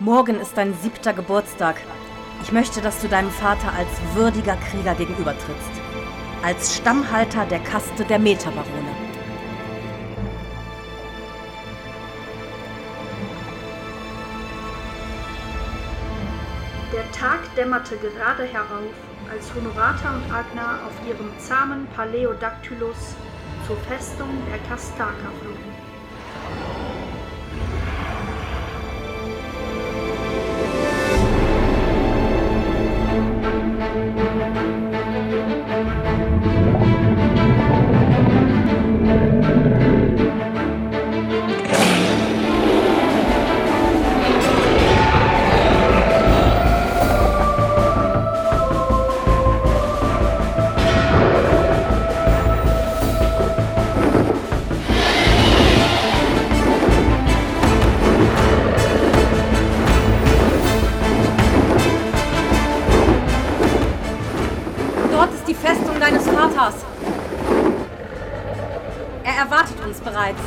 Morgen ist dein siebter Geburtstag. Ich möchte, dass du deinem Vater als würdiger Krieger gegenübertrittst. Als Stammhalter der Kaste der Metabarone. Der Tag dämmerte gerade herauf, als Honorata und Agna auf ihrem zahmen Paleodactylus zur Festung der Kastaka flogen. Die Festung deines Vaters. Er erwartet uns bereits.